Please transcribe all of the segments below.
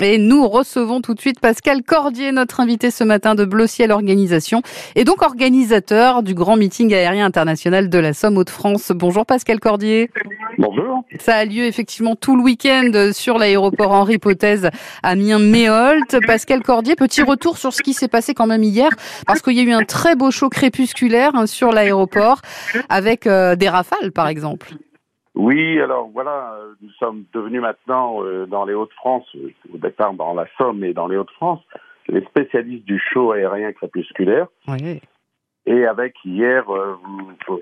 Et nous recevons tout de suite Pascal Cordier, notre invité ce matin de Bleu Ciel Organisation, et donc organisateur du grand meeting aérien international de la Somme Hauts-de-France. Bonjour Pascal Cordier. Bonjour. Ça a lieu effectivement tout le week-end sur l'aéroport Henri Pothèse à Mien-Méholt. Pascal Cordier, petit retour sur ce qui s'est passé quand même hier, parce qu'il y a eu un très beau show crépusculaire hein, sur l'aéroport avec euh, des rafales par exemple. Oui, alors voilà, euh, nous sommes devenus maintenant euh, dans les Hauts-de-France, au départ dans la Somme et dans les Hauts-de-France, les spécialistes du show aérien crépusculaire. Oui. Et avec hier,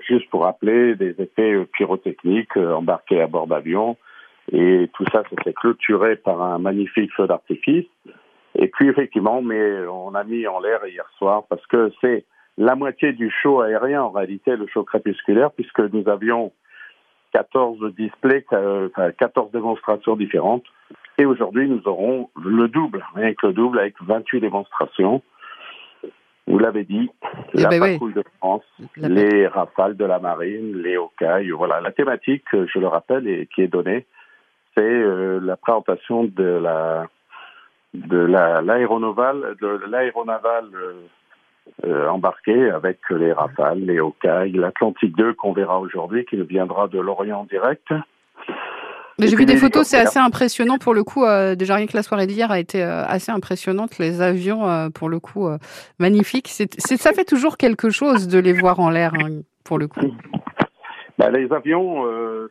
juste pour rappeler, des effets pyrotechniques embarqués à bord d'avions. Et tout ça, ça s'est clôturé par un magnifique feu d'artifice. Et puis effectivement, mais on a mis en l'air hier soir parce que c'est la moitié du show aérien en réalité, le show crépusculaire, puisque nous avions 14 displays, enfin 14 démonstrations différentes. Et aujourd'hui, nous aurons le double, rien que le double, avec 28 démonstrations. Vous l'avez dit, Eh la ben oui. de France, La les rafales de la marine, les Hawkeye. Voilà, la thématique, euh, je le rappelle, et qui est donnée, c'est euh, la présentation de la de la l'aéronavale de l'aéronavale euh, euh, embarquée avec les rafales, les Hawkeye, l'Atlantique 2 qu'on verra aujourd'hui, qui viendra de l'Orient direct. Mais j'ai vu des photos, c'est assez impressionnant pour le coup. euh, déjà rien que la soirée d'hier a été euh, assez impressionnante. Les avions, euh, pour le coup, magnifiques. C'est, ça fait toujours quelque chose de les voir en l'air, hein, pour le coup. Bah, les avions,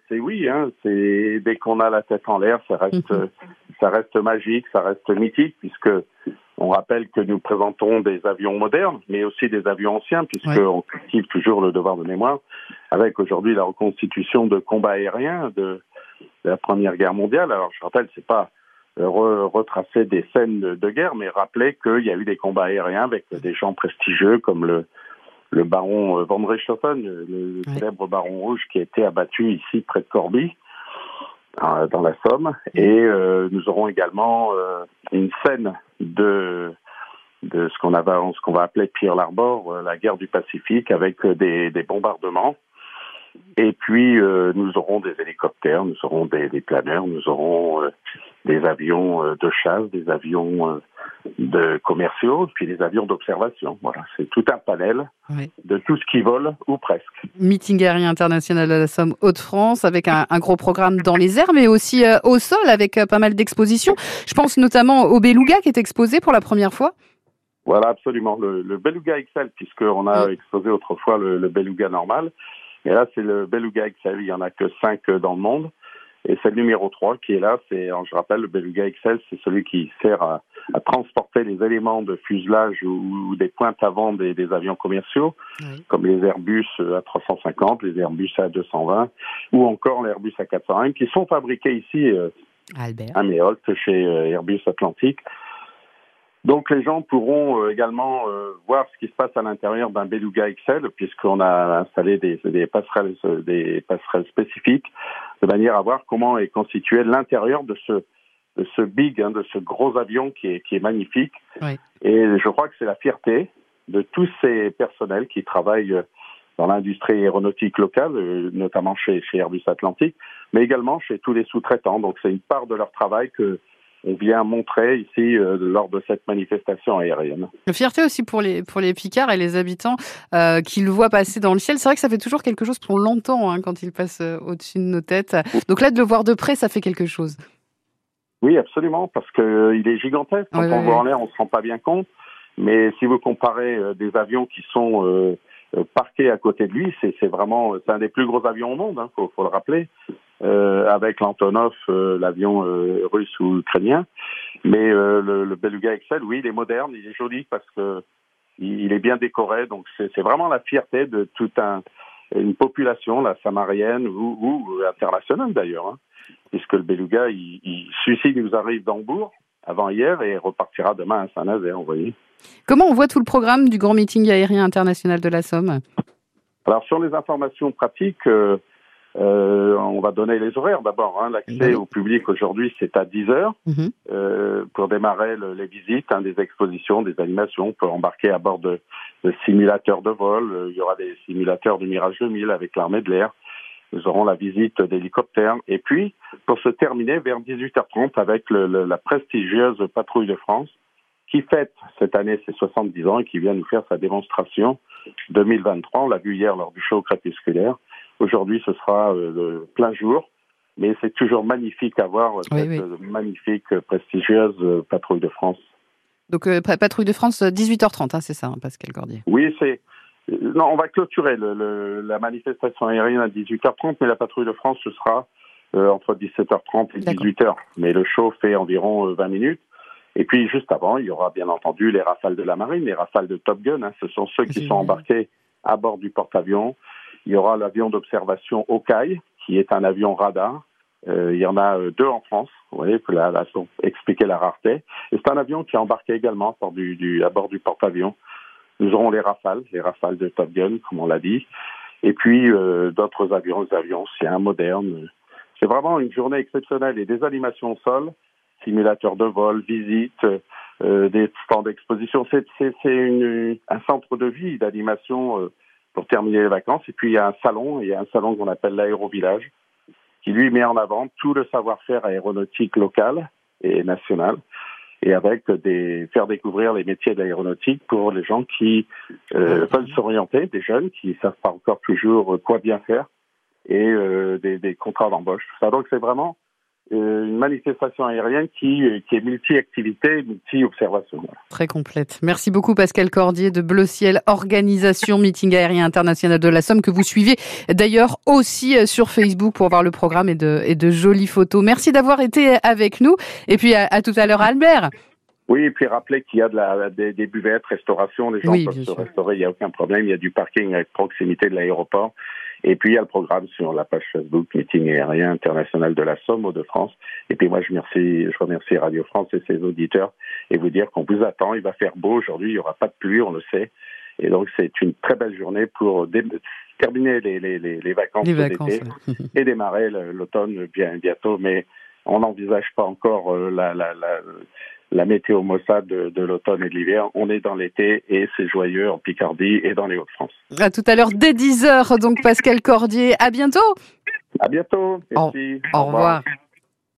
c'est oui, hein, c'est dès qu'on a la tête en l'air, ça reste, Mhm. ça reste magique, ça reste mythique, puisque on rappelle que nous présentons des avions modernes, mais aussi des avions anciens, puisqu'on cultive toujours le devoir de mémoire, avec aujourd'hui la reconstitution de combats aériens de, de la Première Guerre mondiale. Alors je rappelle, c'est pas euh, re- retracer des scènes de, de guerre, mais rappeler qu'il y a eu des combats aériens avec des gens prestigieux comme le le baron euh, von Richthofen, le, Ouais. célèbre baron rouge qui a été abattu ici près de Corbie, euh, dans la Somme. Et euh, nous aurons également euh, une scène de de ce qu'on ce qu'on va appeler Pearl Harbor, euh, la guerre du Pacifique, avec euh, des bombardements. Et puis euh, nous aurons des hélicoptères, nous aurons des, des planeurs, nous aurons euh, des avions euh, de chasse, des avions de commerciaux, puis des avions d'observation. Voilà, c'est tout un panel de tout ce qui vole ou presque. Meeting aérien international de la Somme Hauts-de-France avec un, un gros programme dans les airs, mais aussi au sol avec pas mal d'expositions. Je pense notamment au Beluga qui est exposé pour la première fois. Voilà, absolument. Le, le Beluga XL, puisqu'on a exposé autrefois le, le Beluga normal. Et là, c'est le Beluga XL. Il y en a que cinq euh, dans le monde. Et c'est le numéro 3 qui est là. C'est, alors, je rappelle, le Beluga XL, c'est celui qui sert à, à transporter les éléments de fuselage ou, ou des pointes avant des, des avions commerciaux, Oui. comme les Airbus euh, A350, les Airbus A220, ou encore les Airbus A401, qui sont fabriqués ici euh, Albert. à Méholt chez euh, Airbus Atlantique. Donc les gens pourront euh, également euh, voir ce qui se passe à l'intérieur d'un Beluga XL puisqu'on a installé des, des passerelles des passerelles spécifiques de manière à voir comment est constitué l'intérieur de ce de ce big hein, de ce gros avion qui est qui est magnifique. Oui. Et je crois que c'est la fierté de tous ces personnels qui travaillent dans l'industrie aéronautique locale, euh, notamment chez, chez Airbus Atlantique, mais également chez tous les sous-traitants. Donc c'est une part de leur travail que on vient montrer ici euh, lors de cette manifestation aérienne. La fierté aussi pour les, pour les Picards et les habitants euh, qui le voient passer dans le ciel. C'est vrai que ça fait toujours quelque chose qu'on l'entend hein, quand il passe euh, au-dessus de nos têtes. Donc là, de le voir de près, ça fait quelque chose. Oui, absolument, parce que euh, est gigantesque. Quand Ouais, on ouais, voit ouais. en l'air, on se rend pas bien compte. Mais si vous comparez des avions qui sont euh, euh, parqués à côté de lui, c'est vraiment c'est un des plus gros avions au monde, hein, faut, le rappeler, euh, avec l'Antonov, euh, l'avion euh, russe ou ukrainien. Mais euh, le, le Beluga XL, oui, il est moderne, il est joli parce que il, est bien décoré. Donc c'est vraiment la fierté de toute un, une population, la samarienne ou, ou internationale d'ailleurs, hein, puisque le Beluga, il, il celui-ci nous arrive d'Hambourg avant hier et repartira demain à Saint-Nazaire, vous voyez. Comment on voit tout le programme du Grand Meeting aérien international de la Somme? Alors sur les informations pratiques, euh, euh, on va donner les horaires d'abord. Hein. L'accès au public aujourd'hui, c'est à 10 heures Mhm. euh, pour démarrer le- les visites, hein, des expositions, des animations. On peut embarquer à bord de, de simulateurs de vol. Il y aura des simulateurs du Mirage 2000 avec l'armée de l'air. Nous aurons la visite d'hélicoptères. Et puis, pour se terminer, vers 18h30, avec le, la prestigieuse Patrouille de France, qui fête cette année ses 70 ans et qui vient nous faire sa démonstration 2023. On l'a vu hier lors du show crépusculaire. Aujourd'hui, ce sera euh, le plein jour. Mais c'est toujours magnifique à voir cette magnifique, prestigieuse euh, Patrouille de France. Donc, euh, Patrouille de France, 18h30, hein, c'est ça, hein, Pascal Cordier? Oui, c'est non, on va clôturer le, la manifestation aérienne à 18h30, mais la patrouille de France, ce sera euh, entre 17h30 et 18h. Mais le show fait environ 20 euh, minutes. Et puis, juste avant, il y aura bien entendu les rafales de la marine, les rafales de Top Gun. Hein, ce sont ceux qui sont embarqués à bord du porte-avions. Il y aura l'avion d'observation Hawkeye, qui est un avion radar. Euh, il y en a deux en France. Vous voyez, pour la, la, expliquer la rareté. Et c'est un avion qui est embarqué également à bord du, du, à bord du porte-avions. Nous aurons les Rafales, les Rafales de Top Gun, comme on l'a dit, et puis euh, d'autres avions, des avions anciens, modernes. C'est vraiment une journée exceptionnelle et des animations au sol, simulateurs de vol, visites, euh, des stands d'exposition. C'est un centre de vie d'animation euh, pour terminer les vacances. Et puis il y a un salon, il y a un salon qu'on appelle l'aérovillage, qui lui met en avant tout le savoir-faire aéronautique local et national et avec des faire découvrir les métiers de l'aéronautique pour les gens qui euh, veulent s'orienter, des jeunes qui ne savent pas encore toujours quoi bien faire et euh, des, des, contrats d'embauche, ça. Donc c'est vraiment une manifestation aérienne qui, qui est multi-activité, multi-observation. Très complète. Merci beaucoup Pascal Cordier de Bleu Ciel, organisation meeting aérien international de la Somme que vous suivez d'ailleurs aussi euh, sur Facebook pour voir le programme et de, et de jolies photos. Merci d'avoir été avec nous et puis à, tout à l'heure Albert. Oui, et puis rappeler qu'il y a de la, des, des, buvettes, restauration, les gens peuvent se restaurer, il n'y a aucun problème, il y a du parking à proximité de l'aéroport. Et puis il y a le programme sur la page Facebook Meeting aérien international de la Somme, de France. Et puis moi je remercie, je remercie Radio France et ses auditeurs et vous dire qu'on vous attend. Il va faire beau aujourd'hui, il n'y aura pas de pluie, on le sait. Et donc c'est une très belle journée pour terminer les, les, les, les vacances, d'été et démarrer l'automne bien bientôt. Mais on n'envisage pas encore euh, la, la, la, la météo Mossad de, de l'automne et de l'hiver. On est dans l'été et c'est joyeux en Picardie et dans les Hauts-de-France. À tout à l'heure dès 10h, donc Pascal Cordier. À bientôt. À bientôt. Merci. Au, au revoir.